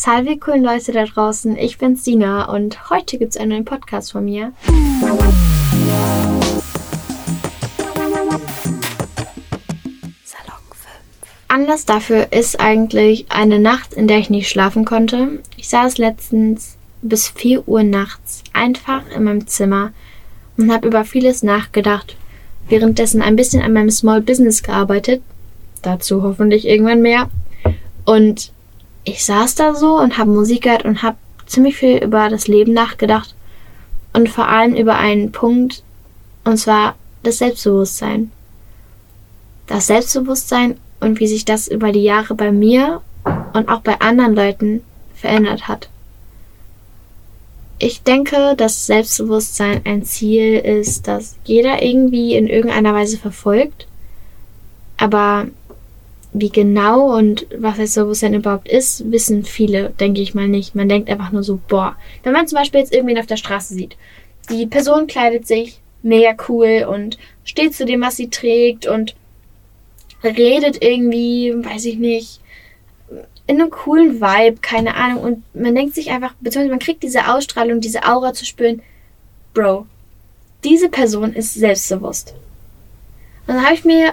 Salve coolen Leute da draußen, ich bin's Sina und heute gibt's einen neuen Podcast von mir. Salon 5. Anlass dafür ist eigentlich eine Nacht, in der ich nicht schlafen konnte. Ich saß letztens bis 4 Uhr nachts einfach in meinem Zimmer und habe über vieles nachgedacht, währenddessen ein bisschen an meinem Small Business gearbeitet. Dazu hoffentlich irgendwann mehr. Und ich saß da so und habe Musik gehört und habe ziemlich viel über das Leben nachgedacht und vor allem über einen Punkt, und zwar das Selbstbewusstsein. Das Selbstbewusstsein und wie sich das über die Jahre bei mir und auch bei anderen Leuten verändert hat. Ich denke, dass Selbstbewusstsein ein Ziel ist, das jeder irgendwie in irgendeiner Weise verfolgt. Aber wie genau und was Selbstbewusstsein überhaupt ist, wissen viele, denke ich mal nicht. Man denkt einfach nur so, boah. Wenn man zum Beispiel jetzt irgendwen auf der Straße sieht, die Person kleidet sich mega cool und steht zu dem, was sie trägt und redet irgendwie, weiß ich nicht, in einem coolen Vibe, keine Ahnung. Und man denkt sich einfach, beziehungsweise man kriegt diese Ausstrahlung, diese Aura zu spüren, Bro, diese Person ist selbstbewusst. Und dann habe ich mir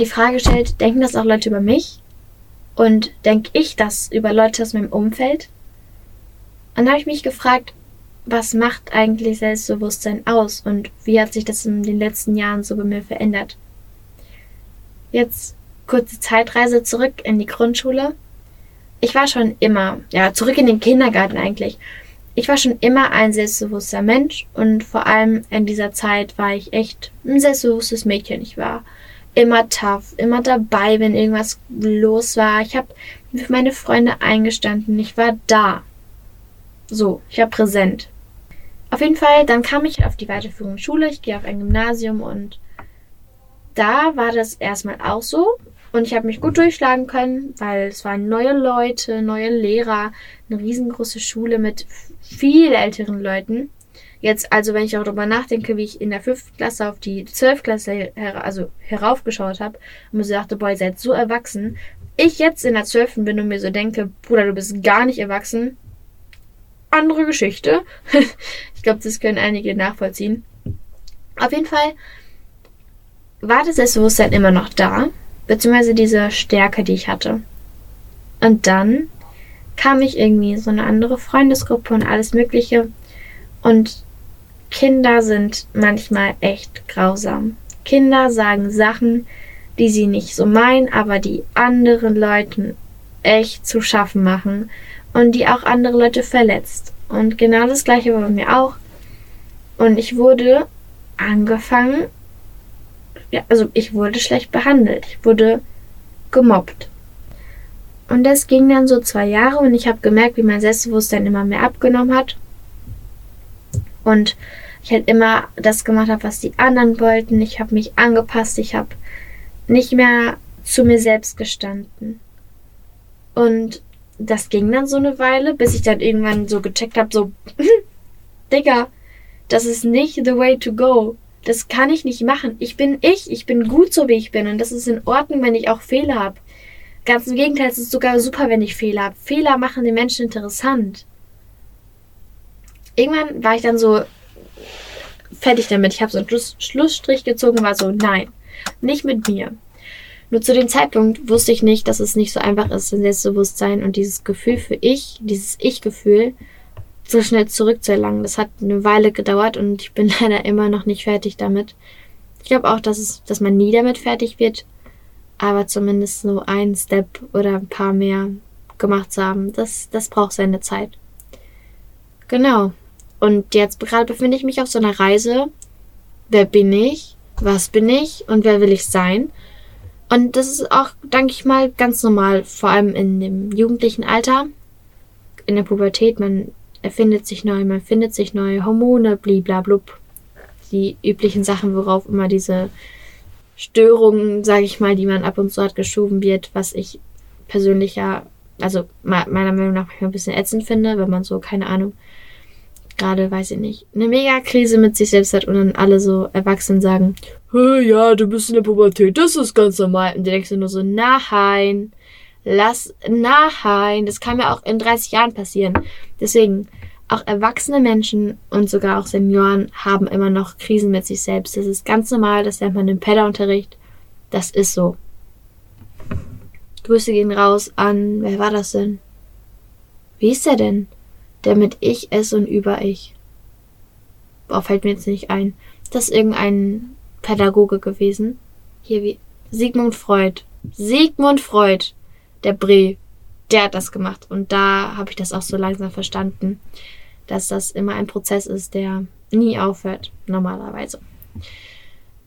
die Frage gestellt, denken das auch Leute über mich? Und denke ich das über Leute aus meinem Umfeld? Dann habe ich mich gefragt, was macht eigentlich Selbstbewusstsein aus und wie hat sich das in den letzten Jahren so bei mir verändert? Jetzt kurze Zeitreise zurück in die Grundschule ich war schon immer, ja, zurück in den Kindergarten eigentlich. Ich war schon immer ein selbstbewusster Mensch und vor allem in dieser Zeit war ich echt ein selbstbewusstes Mädchen. Ich war immer tough, immer dabei, wenn irgendwas los war. Ich habe für meine Freunde eingestanden. Ich war da. So, ich war präsent. Auf jeden Fall, dann kam ich auf die weiterführende Schule. Ich gehe auf ein Gymnasium und da war das erstmal auch so. Und ich habe mich gut durchschlagen können, weil es waren neue Leute, neue Lehrer, eine riesengroße Schule mit viel älteren Leuten. Jetzt, also wenn ich auch darüber nachdenke, wie ich in der fünften Klasse auf die zwölfklasse her also heraufgeschaut habe und mir so dachte, boah, ihr seid so erwachsen. Ich jetzt in der zwölften bin und mir so denke, Bruder, du bist gar nicht erwachsen. Andere Geschichte. ich glaube, das können einige nachvollziehen. Auf jeden Fall war das Selbstbewusstsein immer noch da beziehungsweise diese Stärke, die ich hatte. Und dann kam ich irgendwie so eine andere Freundesgruppe und alles Mögliche. Und Kinder sind manchmal echt grausam. Kinder sagen Sachen, die sie nicht so meinen, aber die anderen Leuten echt zu schaffen machen und die auch andere Leute verletzt. Und genau das gleiche war bei mir auch. Und ich wurde angefangen, ja, also ich wurde schlecht behandelt. Ich wurde gemobbt. Und das ging dann so zwei Jahre und ich habe gemerkt, wie mein Selbstbewusstsein immer mehr abgenommen hat. Und ich halt immer das gemacht habe, was die anderen wollten. Ich habe mich angepasst. Ich habe nicht mehr zu mir selbst gestanden. Und das ging dann so eine Weile, bis ich dann irgendwann so gecheckt habe, so, Digga, das ist nicht the way to go. Das kann ich nicht machen. Ich bin ich, ich bin gut so wie ich bin und das ist in Ordnung, wenn ich auch Fehler habe. Ganz im Gegenteil, es ist sogar super, wenn ich Fehler habe. Fehler machen den Menschen interessant. Irgendwann war ich dann so fertig damit. Ich habe so einen Schluss Schlussstrich gezogen und war so, nein, nicht mit mir. Nur zu dem Zeitpunkt wusste ich nicht, dass es nicht so einfach ist, ein Selbstbewusstsein und dieses Gefühl für ich, dieses Ich-Gefühl, so schnell zurückzuerlangen. Das hat eine Weile gedauert und ich bin leider immer noch nicht fertig damit. Ich glaube auch, dass, es, dass man nie damit fertig wird, aber zumindest so ein Step oder ein paar mehr gemacht zu haben, das, das braucht seine Zeit. Genau. Und jetzt gerade befinde ich mich auf so einer Reise. Wer bin ich? Was bin ich? Und wer will ich sein? Und das ist auch, denke ich mal, ganz normal, vor allem in dem jugendlichen Alter, in der Pubertät. Man erfindet sich neu, man findet sich neu, Hormone, bliblablub. Die üblichen Sachen, worauf immer diese Störungen, sage ich mal, die man ab und zu hat, geschoben wird, was ich persönlich ja, also meiner Meinung nach ein bisschen ätzend finde, wenn man so, keine Ahnung, gerade, weiß ich nicht, eine Mega-Krise mit sich selbst hat und dann alle so erwachsen sagen, ja, du bist in der Pubertät, das ist ganz normal. Und du denkst nur so, nein, lass, nein, das kann mir auch in 30 Jahren passieren. Deswegen, auch erwachsene Menschen und sogar auch Senioren haben immer noch Krisen mit sich selbst. Das ist ganz normal, das lernt man im Pedderunterricht. Das ist so. Grüße gehen raus an, wer war das denn? Wie ist der denn? Der mit Ich, Es und Über Ich. Boah, fällt mir jetzt nicht ein. Das ist irgendein Pädagoge gewesen. Hier wie Sigmund Freud. Sigmund Freud, der Bre, der hat das gemacht. Und da habe ich das auch so langsam verstanden, dass das immer ein Prozess ist, der nie aufhört, normalerweise.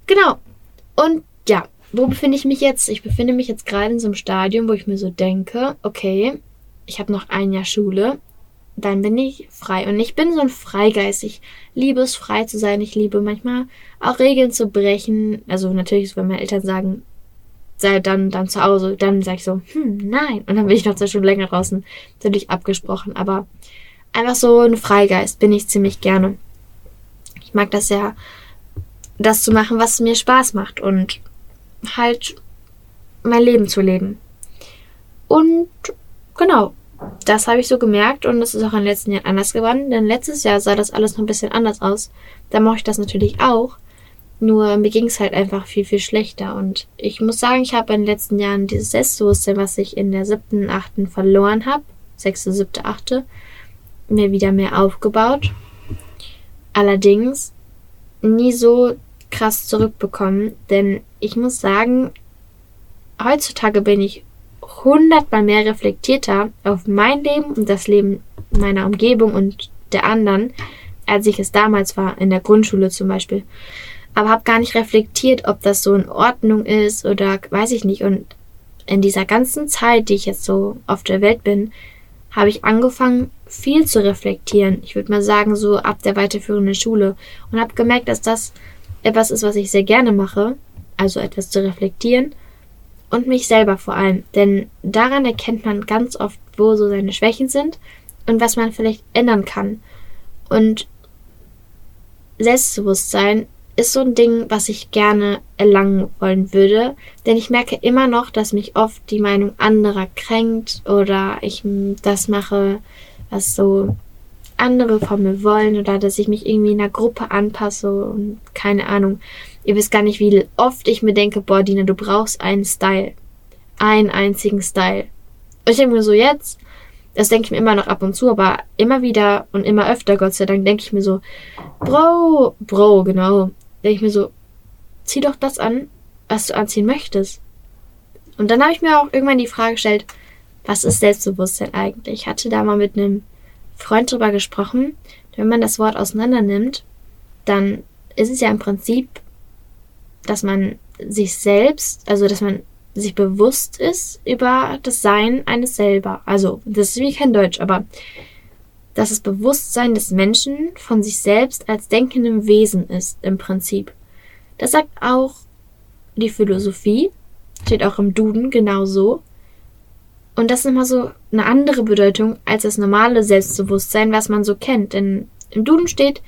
Genau. Und ja, wo befinde ich mich jetzt? Ich befinde mich jetzt gerade in so einem Stadium, wo ich mir so denke, okay, ich habe noch ein Jahr Schule, dann bin ich frei. Und ich bin so ein Freigeist. Ich liebe es, frei zu sein. Ich liebe manchmal auch Regeln zu brechen. Also natürlich, wenn meine Eltern sagen, sei dann, dann zu Hause, dann sage ich so, hm, nein. Und dann bin ich noch zwei Stunden länger draußen. Natürlich abgesprochen. Aber einfach so ein Freigeist bin ich ziemlich gerne. Ich mag das ja, das zu machen, was mir Spaß macht. Und halt mein Leben zu leben. Und genau, das habe ich so gemerkt und das ist auch in den letzten Jahren anders geworden, denn letztes Jahr sah das alles noch ein bisschen anders aus. Da mache ich das natürlich auch. Nur mir ging es halt einfach viel, viel schlechter. Und ich muss sagen, ich habe in den letzten Jahren dieses Selbstbewusstsein, was ich in der siebten, achten verloren habe, sechste, siebte, achte, mir wieder mehr aufgebaut. Allerdings nie so krass zurückbekommen, denn ich muss sagen, heutzutage bin ich hundertmal mehr reflektierter auf mein Leben und das Leben meiner Umgebung und der anderen, als ich es damals war, in der Grundschule zum Beispiel. Aber habe gar nicht reflektiert, ob das so in Ordnung ist oder weiß ich nicht. Und in dieser ganzen Zeit, die ich jetzt so auf der Welt bin, habe ich angefangen, viel zu reflektieren. Ich würde mal sagen, so ab der weiterführenden Schule. Und habe gemerkt, dass das etwas ist, was ich sehr gerne mache. Also etwas zu reflektieren und mich selber vor allem. Denn daran erkennt man ganz oft, wo so seine Schwächen sind und was man vielleicht ändern kann. Und Selbstbewusstsein ist so ein Ding, was ich gerne erlangen wollen würde, denn ich merke immer noch, dass mich oft die Meinung anderer kränkt oder ich das mache, was so andere von mir wollen oder dass ich mich irgendwie in einer Gruppe anpasse und keine Ahnung. Ihr wisst gar nicht, wie oft ich mir denke, boah, Dina, du brauchst einen Style. Einen einzigen Style. Und ich denke mir so jetzt, das denke ich mir immer noch ab und zu, aber immer wieder und immer öfter, Gott sei Dank, denke ich mir so, Bro, Bro, genau. Denke ich mir so, zieh doch das an, was du anziehen möchtest. Und dann habe ich mir auch irgendwann die Frage gestellt, was ist Selbstbewusstsein eigentlich? Ich hatte da mal mit einem Freund drüber gesprochen. Wenn man das Wort auseinander nimmt, dann ist es ja im Prinzip dass man sich selbst, also dass man sich bewusst ist über das Sein eines selber. Also, das ist wie kein Deutsch, aber dass das Bewusstsein des Menschen von sich selbst als denkendem Wesen ist, im Prinzip. Das sagt auch die Philosophie, steht auch im Duden genauso. Und das ist immer so eine andere Bedeutung als das normale Selbstbewusstsein, was man so kennt. Denn im Duden steht,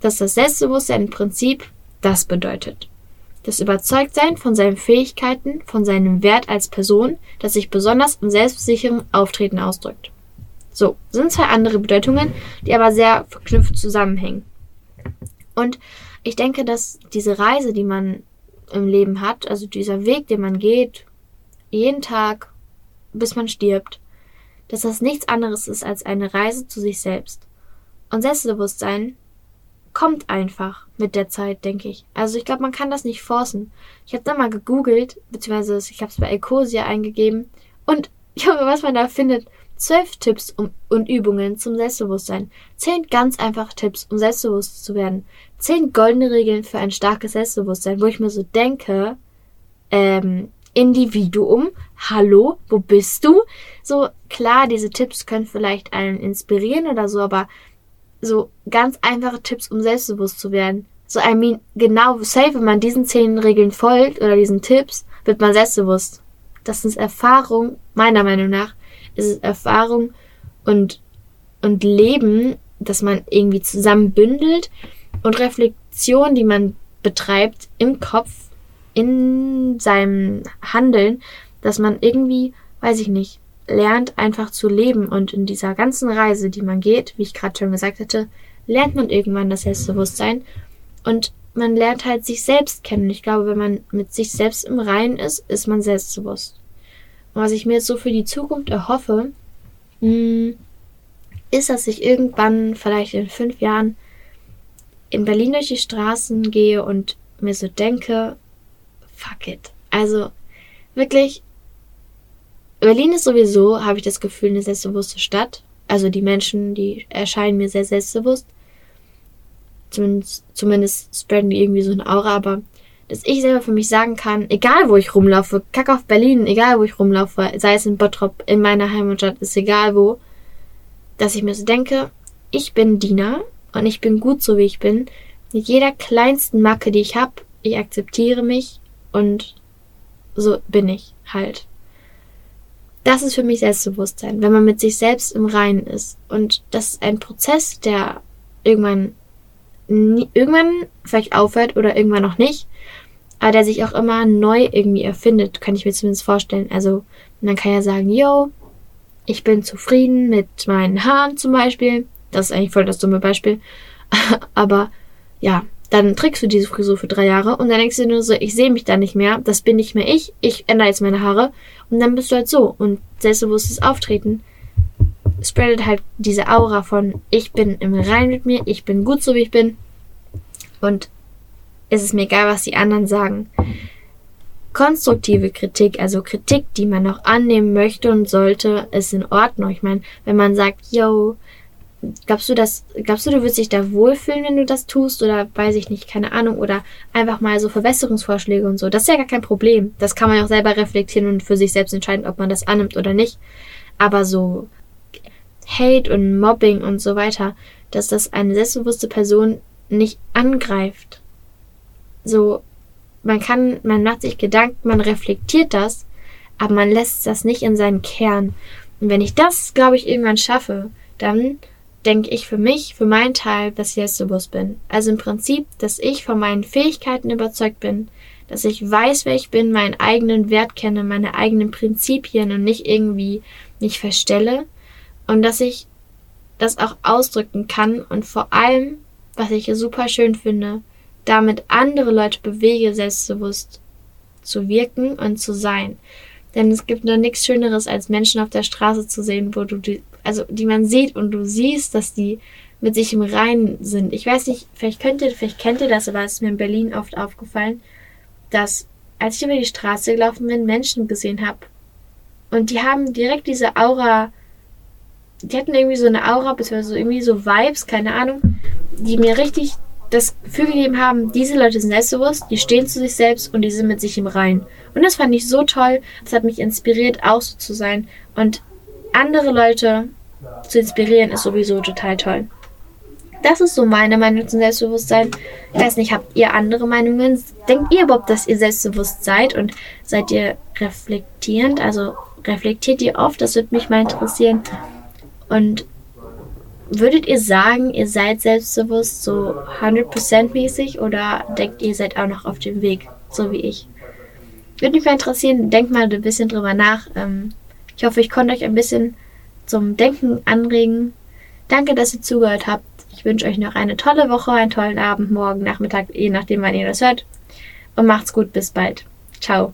dass das Selbstbewusstsein im Prinzip das bedeutet das Überzeugtsein von seinen Fähigkeiten, von seinem Wert als Person, das sich besonders im selbstsicheren Auftreten ausdrückt. So, sind zwei andere Bedeutungen, die aber sehr verknüpft zusammenhängen. Und ich denke, dass diese Reise, die man im Leben hat, also dieser Weg, den man geht, jeden Tag, bis man stirbt, dass das nichts anderes ist als eine Reise zu sich selbst. Und Selbstbewusstsein kommt einfach mit der Zeit, denke ich. Also ich glaube, man kann das nicht forcen. Ich habe da mal gegoogelt, beziehungsweise ich habe es bei Ecosia eingegeben und Junge, was man da findet. Zwölf Tipps um, und Übungen zum Selbstbewusstsein. Zehn ganz einfache Tipps, um selbstbewusst zu werden. Zehn goldene Regeln für ein starkes Selbstbewusstsein, wo ich mir so denke, ähm, Individuum, hallo, wo bist du? So, klar, diese Tipps können vielleicht einen inspirieren oder so, aber so ganz einfache Tipps, um selbstbewusst zu werden. So, I mean, genau, safe, wenn man diesen zehn Regeln folgt oder diesen Tipps, wird man selbstbewusst. Das ist Erfahrung, meiner Meinung nach, ist es Erfahrung und, und Leben, dass man irgendwie zusammen bündelt und Reflexion, die man betreibt im Kopf, in seinem Handeln, dass man irgendwie weiß ich nicht, lernt einfach zu leben und in dieser ganzen Reise, die man geht, wie ich gerade schon gesagt hatte, lernt man irgendwann das Selbstbewusstsein und man lernt halt sich selbst kennen. Ich glaube, wenn man mit sich selbst im Reinen ist, ist man selbstbewusst. Und was ich mir jetzt so für die Zukunft erhoffe, hm, ist, dass ich irgendwann, vielleicht in fünf Jahren, in Berlin durch die Straßen gehe und mir so denke, fuck it. Also wirklich, Berlin ist sowieso, habe ich das Gefühl, eine selbstbewusste Stadt. Also die Menschen, die erscheinen mir sehr selbstbewusst. Zumindest, zumindest spreaden die irgendwie so eine Aura, aber dass ich selber für mich sagen kann, egal wo ich rumlaufe, kack auf Berlin, egal wo ich rumlaufe, sei es in Bottrop, in meiner Heimatstadt, ist egal wo, dass ich mir so denke, ich bin Dina und ich bin gut so wie ich bin. Mit jeder kleinsten Macke, die ich habe, ich akzeptiere mich und so bin ich halt. Das ist für mich Selbstbewusstsein, wenn man mit sich selbst im Reinen ist. Und das ist ein Prozess, der irgendwann, irgendwann vielleicht aufhört oder irgendwann noch nicht, aber der sich auch immer neu irgendwie erfindet, kann ich mir zumindest vorstellen. Also, man kann ja sagen, yo, ich bin zufrieden mit meinen Haaren zum Beispiel. Das ist eigentlich voll das dumme Beispiel. aber ja, dann trägst du diese Frisur für drei Jahre und dann denkst du nur so, ich sehe mich da nicht mehr, das bin nicht mehr ich, ich ändere jetzt meine Haare und dann bist du halt so. Und selbstbewusstes Auftreten spreadet halt diese Aura von, ich bin im Rein mit mir, ich bin gut so wie ich bin und es ist mir egal, was die anderen sagen. Konstruktive Kritik, also Kritik, die man auch annehmen möchte und sollte, ist in Ordnung. Ich meine, wenn man sagt, yo, Glaubst du, dass, glaubst du, du würdest dich da wohlfühlen, wenn du das tust? Oder weiß ich nicht, keine Ahnung. Oder einfach mal so Verbesserungsvorschläge und so. Das ist ja gar kein Problem. Das kann man ja auch selber reflektieren und für sich selbst entscheiden, ob man das annimmt oder nicht. Aber so Hate und Mobbing und so weiter, dass das eine selbstbewusste Person nicht angreift. So, man kann, man macht sich Gedanken, man reflektiert das, aber man lässt das nicht in seinen Kern. Und wenn ich das, glaube ich, irgendwann schaffe, dann denke ich für mich, für meinen Teil, dass ich selbstbewusst bin. Also im Prinzip, dass ich von meinen Fähigkeiten überzeugt bin, dass ich weiß, wer ich bin, meinen eigenen Wert kenne, meine eigenen Prinzipien und nicht irgendwie mich verstelle und dass ich das auch ausdrücken kann und vor allem, was ich super schön finde, damit andere Leute bewege, selbstbewusst zu wirken und zu sein. Denn es gibt nur nichts Schöneres, als Menschen auf der Straße zu sehen, wo du die, also die man sieht und du siehst, dass die mit sich im Reinen sind. Ich weiß nicht, vielleicht könnt ihr, vielleicht kennt ihr das, aber es ist mir in Berlin oft aufgefallen, dass als ich über die Straße gelaufen bin, Menschen gesehen habe. Und die haben direkt diese Aura, die hatten irgendwie so eine Aura, beziehungsweise irgendwie so Vibes, keine Ahnung, die mir richtig das Gefühl gegeben haben, diese Leute sind selbstbewusst, die stehen zu sich selbst und die sind mit sich im Reinen. Und das fand ich so toll. Das hat mich inspiriert, auch so zu sein. Und andere Leute zu inspirieren, ist sowieso total toll. Das ist so meine Meinung zum Selbstbewusstsein. Ich weiß nicht, habt ihr andere Meinungen? Denkt ihr überhaupt, dass ihr selbstbewusst seid und seid ihr reflektierend? Also reflektiert ihr oft? Das würde mich mal interessieren. Und würdet ihr sagen, ihr seid selbstbewusst so 100% mäßig oder denkt ihr seid auch noch auf dem Weg, so wie ich? Würde mich mal interessieren, denkt mal ein bisschen drüber nach. Ähm, ich hoffe, ich konnte euch ein bisschen zum Denken anregen. Danke, dass ihr zugehört habt. Ich wünsche euch noch eine tolle Woche, einen tollen Abend, morgen, Nachmittag, je nachdem, wann ihr das hört. Und macht's gut, bis bald. Ciao.